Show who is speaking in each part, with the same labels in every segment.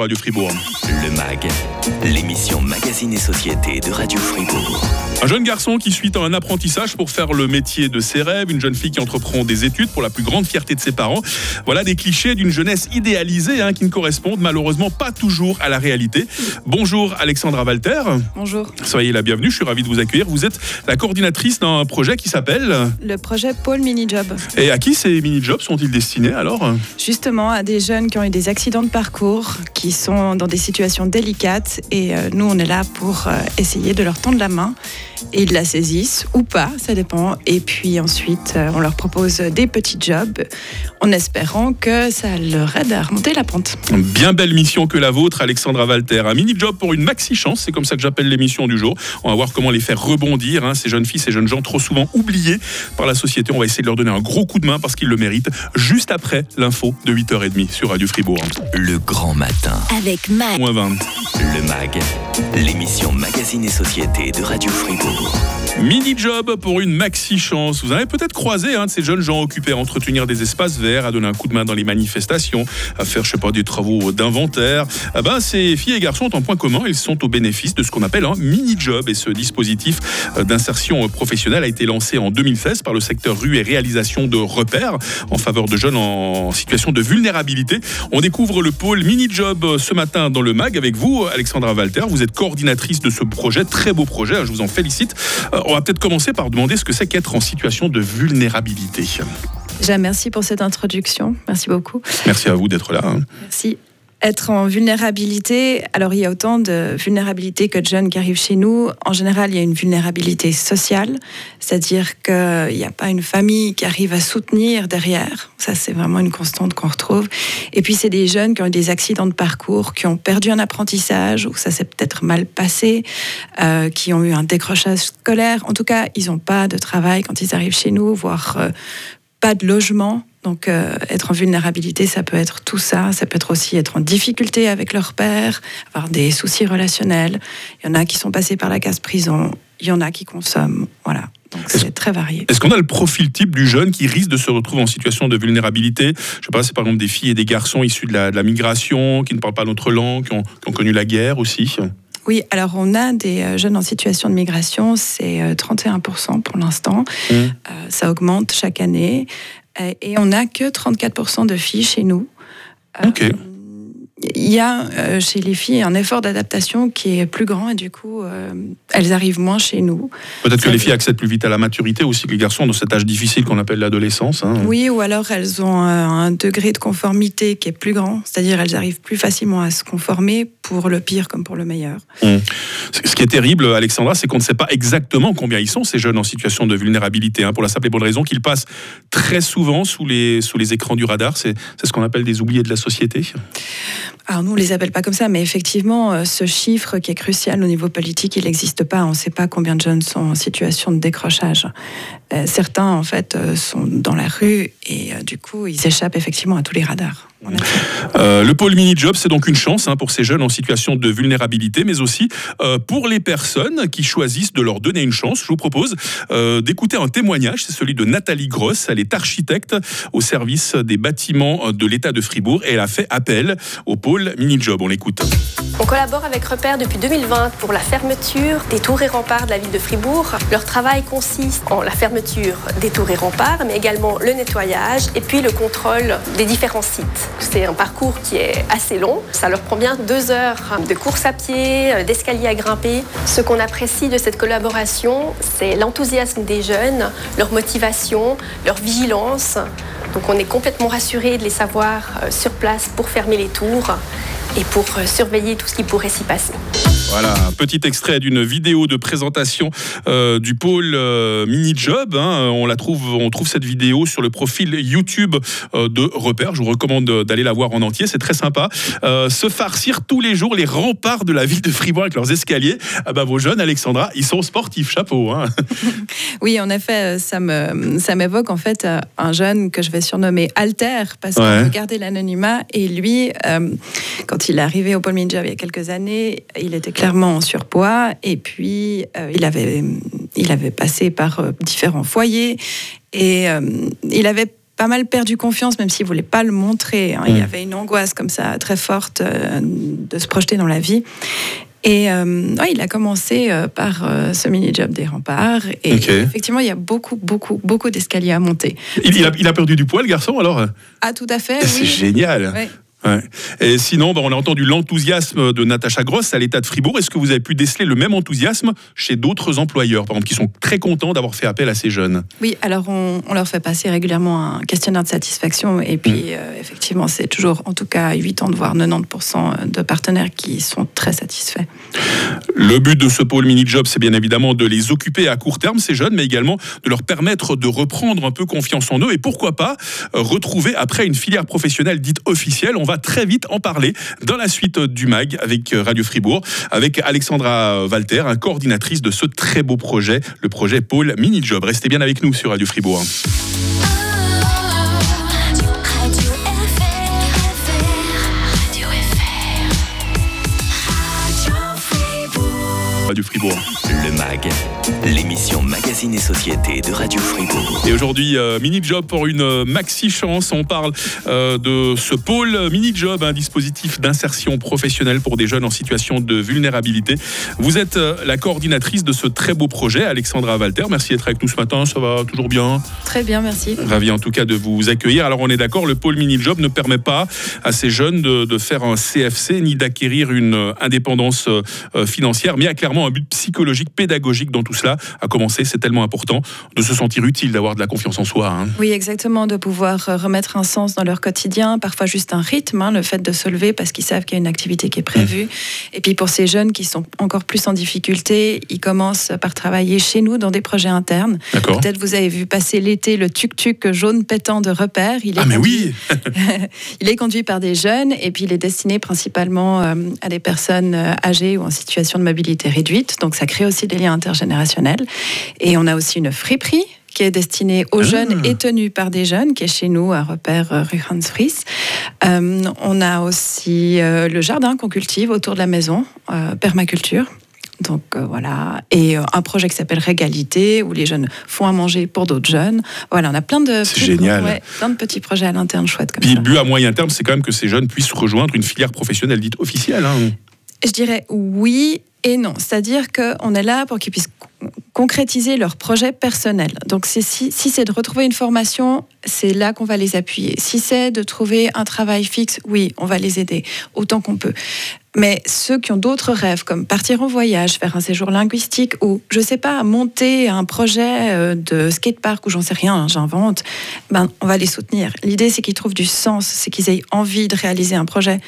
Speaker 1: Radio Fribourg.
Speaker 2: Le MAG, l'émission Magazine et Société de Radio Fribourg.
Speaker 1: Un jeune garçon qui suit un apprentissage pour faire le métier de ses rêves, une jeune fille qui entreprend des études pour la plus grande fierté de ses parents. Voilà des clichés d'une jeunesse idéalisée hein, qui ne correspondent malheureusement pas toujours à la réalité. Bonjour Alexandra Walter.
Speaker 3: Bonjour.
Speaker 1: Soyez la bienvenue, je suis ravi de vous accueillir. Vous êtes la coordinatrice d'un projet qui s'appelle
Speaker 3: Le projet Pôle Mini Job.
Speaker 1: Et à qui ces mini-jobs sont-ils destinés alors?
Speaker 3: Justement à des jeunes qui ont eu des accidents de parcours, qui sont dans des situations délicate et euh, nous, on est là pour euh, essayer de leur tendre la main et ils la saisissent ou pas, ça dépend. Et puis ensuite, euh, on leur propose des petits jobs en espérant que ça leur aide à remonter la pente.
Speaker 1: Bien belle mission que la vôtre, Alexandra Walter. Un mini-job pour une maxi-chance, c'est comme ça que j'appelle l'émission du jour. On va voir comment les faire rebondir, hein, ces jeunes filles, ces jeunes gens trop souvent oubliés par la société. On va essayer de leur donner un gros coup de main parce qu'ils le méritent, juste après l'info de 8h30 sur Radio Fribourg.
Speaker 2: Le grand matin.
Speaker 4: Avec
Speaker 1: Max.
Speaker 2: Le MAG, l'émission Magazine et Société de Radio Fribourg.
Speaker 1: Mini job pour une maxi chance. Vous avez peut-être croisé de ces jeunes gens occupés à entretenir des espaces verts, à donner un coup de main dans les manifestations, à faire, je sais pas, des travaux d'inventaire. Ah ben, ces filles et garçons ont un point commun. Ils sont au bénéfice de ce qu'on appelle un mini job. Et ce dispositif euh, d'insertion euh, professionnelle a été lancé en 2016 par le secteur rue et réalisation de repères en faveur de jeunes en situation de vulnérabilité. On découvre le pôle mini job euh, ce matin dans le MAG avec vous, Alexandra Walter. Vous êtes coordinatrice de ce projet, très beau projet, hein, je vous en félicite. Euh, on va peut-être commencer par demander ce que c'est qu'être en situation de vulnérabilité.
Speaker 3: Déjà merci pour cette introduction, merci beaucoup.
Speaker 1: Merci à vous d'être là. hein.
Speaker 3: Merci. Être en vulnérabilité, alors il y a autant de vulnérabilité que de jeunes qui arrivent chez nous. En général, il y a une vulnérabilité sociale, c'est-à-dire qu'il n'y a pas une famille qui arrive à soutenir derrière. Ça, c'est vraiment une constante qu'on retrouve. Et puis, c'est des jeunes qui ont eu des accidents de parcours, qui ont perdu un apprentissage, ou ça s'est peut-être mal passé, euh, qui ont eu un décrochage scolaire. En tout cas, ils n'ont pas de travail quand ils arrivent chez nous, voire euh, pas de logement. Donc, euh, être en vulnérabilité, ça peut être tout ça. Ça peut être aussi être en difficulté avec leur père, avoir des soucis relationnels. Il y en a qui sont passés par la case prison. Il y en a qui consomment. Voilà. Donc, c'est très varié.
Speaker 1: Est-ce qu'on a le profil type du jeune qui risque de se retrouver en situation de vulnérabilité? Je sais pas, c'est par exemple des filles et des garçons issus de la, de la migration, qui ne parlent pas notre langue, qui ont, qui ont connu la guerre aussi.
Speaker 3: Oui, alors on a des euh, jeunes en situation de migration, c'est euh, 31% pour l'instant.
Speaker 1: Mmh.
Speaker 3: Euh, ça augmente chaque année. Et on n'a que 34% de filles chez nous. Euh,
Speaker 1: Ok.
Speaker 3: Il y a euh, chez les filles un effort d'adaptation qui est plus grand et du coup, euh, elles arrivent moins chez nous.
Speaker 1: Peut-être que les filles accèdent plus vite à la maturité aussi que les garçons dans cet âge difficile qu'on appelle l'adolescence. hein.
Speaker 3: Oui, ou alors elles ont euh, un degré de conformité qui est plus grand, c'est-à-dire elles arrivent plus facilement à se conformer pour le pire comme pour le meilleur.
Speaker 1: Ce qui est terrible, Alexandra, c'est qu'on ne sait pas exactement combien ils sont, ces jeunes en situation de vulnérabilité, hein, pour la simple et bonne raison qu'ils passent très souvent sous les, sous les écrans du radar. C'est ce qu'on appelle des oubliés de la société.
Speaker 3: Alors nous, on les appelle pas comme ça, mais effectivement, euh, ce chiffre qui est crucial au niveau politique, il n'existe pas. On ne sait pas combien de jeunes sont en situation de décrochage. Euh, certains, en fait, euh, sont dans la rue et euh, du coup, ils échappent effectivement à tous les radars.
Speaker 1: Euh, le pôle mini-job, c'est donc une chance hein, pour ces jeunes en situation de vulnérabilité, mais aussi euh, pour les personnes qui choisissent de leur donner une chance. Je vous propose euh, d'écouter un témoignage, c'est celui de Nathalie Gross. Elle est architecte au service des bâtiments de l'État de Fribourg et elle a fait appel au pôle mini-job. On l'écoute.
Speaker 5: On collabore avec Repère depuis 2020 pour la fermeture des tours et remparts de la ville de Fribourg. Leur travail consiste en la fermeture des tours et remparts, mais également le nettoyage et puis le contrôle des différents sites. C'est un parcours qui est assez long. Ça leur prend bien deux heures de course à pied, euh, d'escalier à grimper. Ce qu'on apprécie de cette collaboration, c'est l'enthousiasme des jeunes, leur motivation, leur vigilance. Donc on est complètement rassuré de les savoir euh, sur place pour fermer les tours et pour euh, surveiller tout ce qui pourrait s'y passer.
Speaker 1: Voilà, un petit extrait d'une vidéo de présentation euh, du pôle euh, mini job. hein. On la trouve, on trouve cette vidéo sur le profil YouTube euh, de Repère. Je vous recommande d'aller la voir en entier. C'est très sympa. Se farcir tous les jours les remparts de la ville de Fribourg avec leurs escaliers. Ah bah, vos jeunes, Alexandra, ils sont sportifs. Chapeau. Hein.
Speaker 3: Oui, en effet, ça me ça m'évoque en fait un jeune que je vais surnommer Alter parce
Speaker 1: Ouais.
Speaker 3: qu'on veut garder l'anonymat et lui, quand il est arrivé au Paul Minjob il y a quelques années, il était clairement en surpoids et puis euh, il avait il avait passé par euh, différents foyers et euh, il avait pas mal perdu confiance, même s'il voulait pas le montrer. hein. Il y
Speaker 1: Mm.
Speaker 3: avait une angoisse comme ça très forte de se projeter dans la vie. Et euh, ouais, il a commencé euh, par euh, ce mini-job des remparts. Et effectivement, il y a beaucoup, beaucoup, beaucoup d'escaliers à monter.
Speaker 1: Il, il a, il a perdu du poids, le garçon, alors?
Speaker 3: Ah, tout à fait.
Speaker 1: C'est génial.
Speaker 3: Ouais.
Speaker 1: Ouais. Et sinon, bah, on a entendu l'enthousiasme de Natacha Gross à l'État de Fribourg. Est-ce que vous avez pu déceler le même enthousiasme chez d'autres employeurs, par exemple, qui sont très contents d'avoir fait appel à ces jeunes?
Speaker 3: Oui, alors on, on leur fait passer régulièrement un questionnaire de satisfaction et puis euh, effectivement c'est toujours en tout cas 80 voire 90% de partenaires qui sont très satisfaits.
Speaker 1: Le but de ce pôle mini-job, c'est bien évidemment de les occuper à court terme, ces jeunes, mais également de leur permettre de reprendre un peu confiance en eux et pourquoi pas euh, retrouver après une filière professionnelle dite officielle. On va très vite en parler dans la suite euh, du MAG avec euh, Radio Fribourg, avec Alexandra Walter, un coordinatrice de ce très beau projet, le projet Pôle Mini-Job. Restez bien avec nous sur Radio Fribourg.
Speaker 4: Radio Fribourg.
Speaker 1: Radio Fribourg.
Speaker 2: Le MAG, l'émission Magazine et Société de Radio Fribourg.
Speaker 1: Et aujourd'hui, euh, mini-job pour une euh, maxi-chance. On parle euh, de ce pôle mini-job, un dispositif d'insertion professionnelle pour des jeunes en situation de vulnérabilité. Vous êtes euh, la coordinatrice de ce très beau projet, Alexandra Walter. Merci d'être avec nous ce matin. Ça va toujours bien?
Speaker 3: Très bien, merci.
Speaker 1: Ravi en tout cas de vous accueillir. Alors on est d'accord, le pôle mini-job ne permet pas à ces jeunes de, de faire un CFC ni d'acquérir une indépendance financière, mais il y a clairement un but psychologique, pédagogique dans tout cela. À commencer, c'est tellement important de se sentir utile, d'avoir de la confiance en soi. hein.
Speaker 3: Oui, exactement, de pouvoir euh, remettre un sens dans leur quotidien, parfois juste un rythme, hein, le fait de se lever parce qu'ils savent qu'il y a une activité qui est prévue. Et puis pour ces jeunes qui sont encore plus en difficulté, ils commencent par travailler chez nous dans des projets internes.
Speaker 1: D'accord
Speaker 3: Peut-être vous avez vu passer l'été le tuk-tuk jaune pétant de repère. Il est
Speaker 1: Ah mais
Speaker 3: conduit-
Speaker 1: oui
Speaker 3: Il est conduit par des jeunes et puis il est destiné principalement euh, à des personnes euh, âgées ou en situation de mobilité réduite. Donc ça crée aussi des liens intergénérationnels. Et on a aussi une friperie qui est destinée aux
Speaker 1: Ah.
Speaker 3: jeunes et tenue par des jeunes, qui est chez nous à repère euh, rue Hans Fries. Euh, on a aussi euh, le jardin qu'on cultive autour de la maison, euh, permaculture. Donc euh, voilà, et euh, un projet qui s'appelle Régalité, où les jeunes font à manger pour d'autres jeunes. Voilà, on a plein de, petits-
Speaker 1: génial.
Speaker 3: ouais, plein de petits projets à l'interne chouettes comme
Speaker 1: Puis
Speaker 3: ça.
Speaker 1: le but à moyen terme, c'est quand même que ces jeunes puissent rejoindre une filière professionnelle dite officielle. hein.
Speaker 3: Je dirais oui et non. C'est-à-dire qu'on est là pour qu'ils puissent con- concrétiser leur projet personnel. Donc si, c'est de retrouver une formation, c'est là qu'on va les appuyer. Si c'est de trouver un travail fixe, oui, on va les aider autant qu'on peut. Mais ceux qui ont d'autres rêves, comme partir en voyage, faire un séjour linguistique ou, je sais pas, monter un projet euh, de skatepark ou j'en sais rien, hein, j'invente, ben, on va les soutenir. L'idée, c'est qu'ils trouvent du sens, c'est qu'ils aient envie de réaliser un projet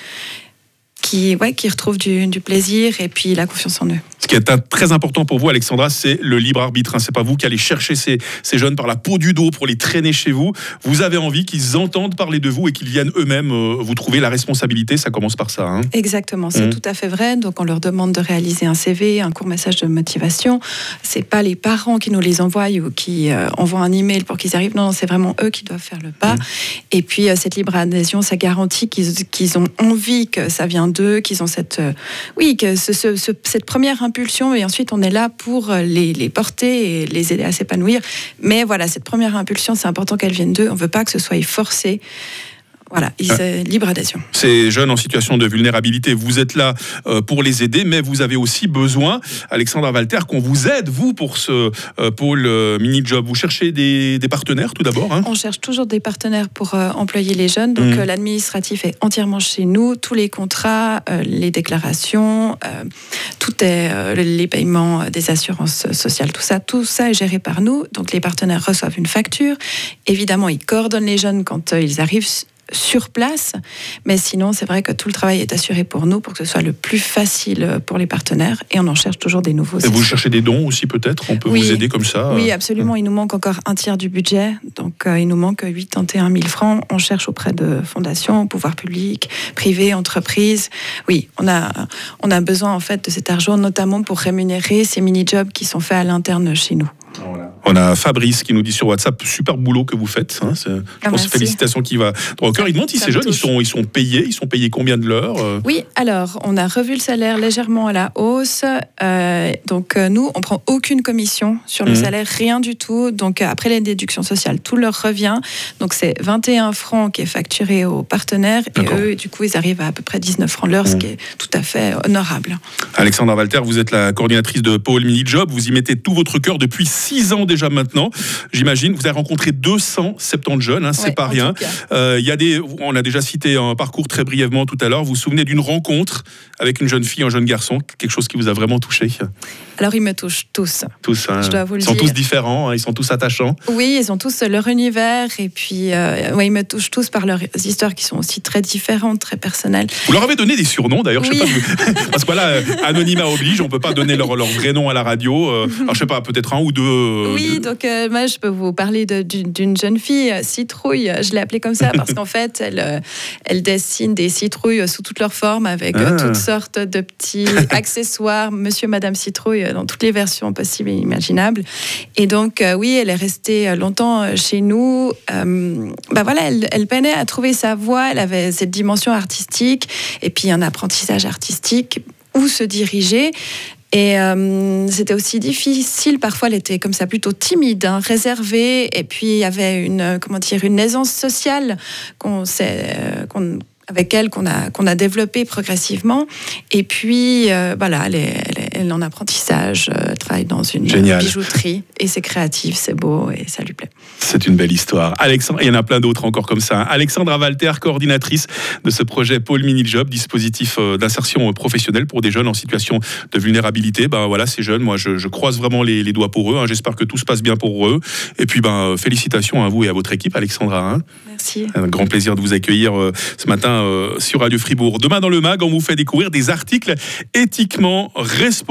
Speaker 3: qui, ouais, retrouvent du plaisir et puis la confiance en eux.
Speaker 1: Ce qui est un- très important pour vous, Alexandra, c'est le libre arbitre. hein. C'est pas vous qui allez chercher ces, ces jeunes par la peau du dos pour les traîner chez vous. Vous avez envie qu'ils entendent parler de vous et qu'ils viennent eux-mêmes euh, vous trouver la responsabilité. Ça commence par ça. hein.
Speaker 3: Exactement, c'est
Speaker 1: Mhm.
Speaker 3: tout à fait vrai. Donc on leur demande de réaliser un CV, un court message de motivation. C'est pas les parents qui nous les envoient ou qui euh, envoient un email pour qu'ils arrivent. Non, non, c'est vraiment eux qui doivent faire le pas. Et puis euh, cette libre adhésion, ça garantit qu'ils ont envie que ça vient d'eux, qu'ils ont cette oui, que ce- ce- ce- cette première Et ensuite on est là pour euh, les, les porter et les aider à s'épanouir. Mais voilà, cette première impulsion, c'est important qu'elle vienne d'eux. On veut pas que ce soit forcé. Voilà, ils, euh, libre adhésion.
Speaker 1: Ces jeunes en situation de vulnérabilité, vous êtes là euh, pour les aider, mais vous avez aussi besoin, Alexandra Walter, qu'on vous aide, vous, pour ce euh, pôle euh, mini-job. Vous cherchez des, des partenaires tout d'abord hein?
Speaker 3: On cherche toujours des partenaires pour euh, employer les jeunes. Donc euh, l'administratif est entièrement chez nous. Tous les contrats, euh, les déclarations, euh, tout est euh, les paiements euh, des assurances sociales, tout ça, tout ça est géré par nous. Donc les partenaires reçoivent une facture. Évidemment, ils coordonnent les jeunes quand euh, ils arrivent sur place, mais sinon c'est vrai que tout le travail est assuré pour nous pour que ce soit le plus facile pour les partenaires et on en cherche toujours des nouveaux.
Speaker 1: Et vous cherchez des dons aussi peut-être On peut
Speaker 3: Oui.
Speaker 1: vous aider comme ça
Speaker 3: Oui,
Speaker 1: euh,
Speaker 3: absolument. Il nous manque encore un tiers du budget. Donc, euh, il nous manque 81 000 francs. On cherche auprès de fondations, pouvoirs publics, privés, entreprises. Oui, on a, on a besoin en fait de cet argent, notamment pour rémunérer ces mini-jobs qui sont faits à l'interne chez nous.
Speaker 1: On a Fabrice qui nous dit sur WhatsApp super boulot que vous faites. hein. C'est- je
Speaker 3: Ah,
Speaker 1: pense félicitations qui va droit au cœur. Il demande si ces jeunes ils sont ils sont payés, ils sont payés combien de l'heure euh,
Speaker 3: Oui, alors on a revu le salaire légèrement à la hausse. Euh, donc euh, nous, on prend aucune commission sur le
Speaker 1: Mhm.
Speaker 3: salaire, rien du tout. Donc après les déductions sociales, tout leur revient. Donc c'est 21 francs qui est facturé aux partenaires et eux, du coup, ils arrivent à à peu près 19 francs l'heure, ce
Speaker 1: Mhm.
Speaker 3: qui est tout à fait honorable.
Speaker 1: Alexandra Walter, vous êtes la coordinatrice de Paul Mini Job. Vous y mettez tout votre cœur depuis six ans déjà maintenant. J'imagine. Vous avez rencontré 270 jeunes, hein, c'est
Speaker 3: Ouais,
Speaker 1: pas
Speaker 3: en
Speaker 1: rien. Euh, Il y a des, on a déjà cité un parcours très brièvement tout à l'heure. Vous vous souvenez d'une rencontre avec une jeune fille, un jeune garçon, quelque chose qui vous a vraiment touché?
Speaker 3: Alors ils me touchent tous.
Speaker 1: Tous, hein,
Speaker 3: Je dois vous le
Speaker 1: ils sont
Speaker 3: dire.
Speaker 1: tous différents, hein, ils sont tous attachants.
Speaker 3: Oui, ils ont tous leur univers et puis euh, ouais, ils me touchent tous par leurs histoires qui sont aussi très différentes, très personnelles.
Speaker 1: Vous leur avez donné des surnoms d'ailleurs, je sais
Speaker 3: Oui.
Speaker 1: Parce que voilà, euh, anonymat oblige, on peut pas donner leur, leur vrai nom à la radio. euh, alors je sais pas, peut-être un ou deux. euh,
Speaker 3: Oui,
Speaker 1: deux-
Speaker 3: donc euh, moi je peux vous parler d'une jeune fille, euh, Citrouille. Je l'ai appelée comme ça parce qu'en fait, elle, euh, elle dessine des citrouilles sous toutes leurs formes avec
Speaker 1: Ah.
Speaker 3: toutes sortes de petits accessoires, Monsieur, Madame Citrouille, dans toutes les versions possibles et imaginables. Et donc, euh, oui, elle est restée longtemps chez nous. Euh, bah voilà, elle, elle peinait à trouver sa voie. Elle avait cette dimension artistique et puis un apprentissage artistique où se diriger? Et euh, c'était aussi difficile. Parfois, elle était comme ça plutôt timide, hein, réservée. Et puis, il y avait une, comment dire, une aisance sociale qu'on s'est, euh, qu'on- avec elle qu'on a, qu'on a développée progressivement. Et puis, euh, voilà, elle est- elle est en apprentissage, euh, travaille dans une
Speaker 1: Génial.
Speaker 3: bijouterie. Et c'est créatif, c'est beau et ça lui plaît.
Speaker 1: C'est une belle histoire. Alexandre, il y en a plein d'autres encore comme ça. hein. Alexandra Walter, coordinatrice de ce projet Paul Mini Job, dispositif euh, d'insertion euh, professionnelle pour des jeunes en situation de vulnérabilité. Ben voilà, ces jeunes, moi je, je croise vraiment les, les doigts pour eux. hein. J'espère que tout se passe bien pour eux. Et puis ben euh, félicitations à vous et à votre équipe, Alexandra. hein.
Speaker 3: Merci.
Speaker 1: Un grand plaisir de vous accueillir euh, ce matin euh, sur Radio Fribourg. Demain dans le MAG, on vous fait découvrir des articles éthiquement responsables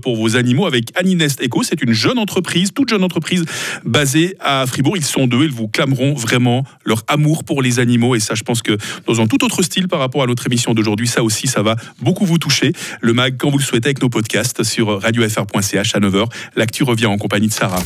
Speaker 1: pour vos animaux avec Aninest Eco. C'est une jeune entreprise, toute jeune entreprise basée à Fribourg. Ils sont deux, ils vous clameront vraiment leur amour pour les animaux. Et ça, je pense que dans un tout autre style par rapport à notre émission d'aujourd'hui, ça aussi, ça va beaucoup vous toucher. Le MAG, quand vous le souhaitez, avec nos podcasts sur radiofr.ch à 9h. L'actu revient en compagnie de Sarah.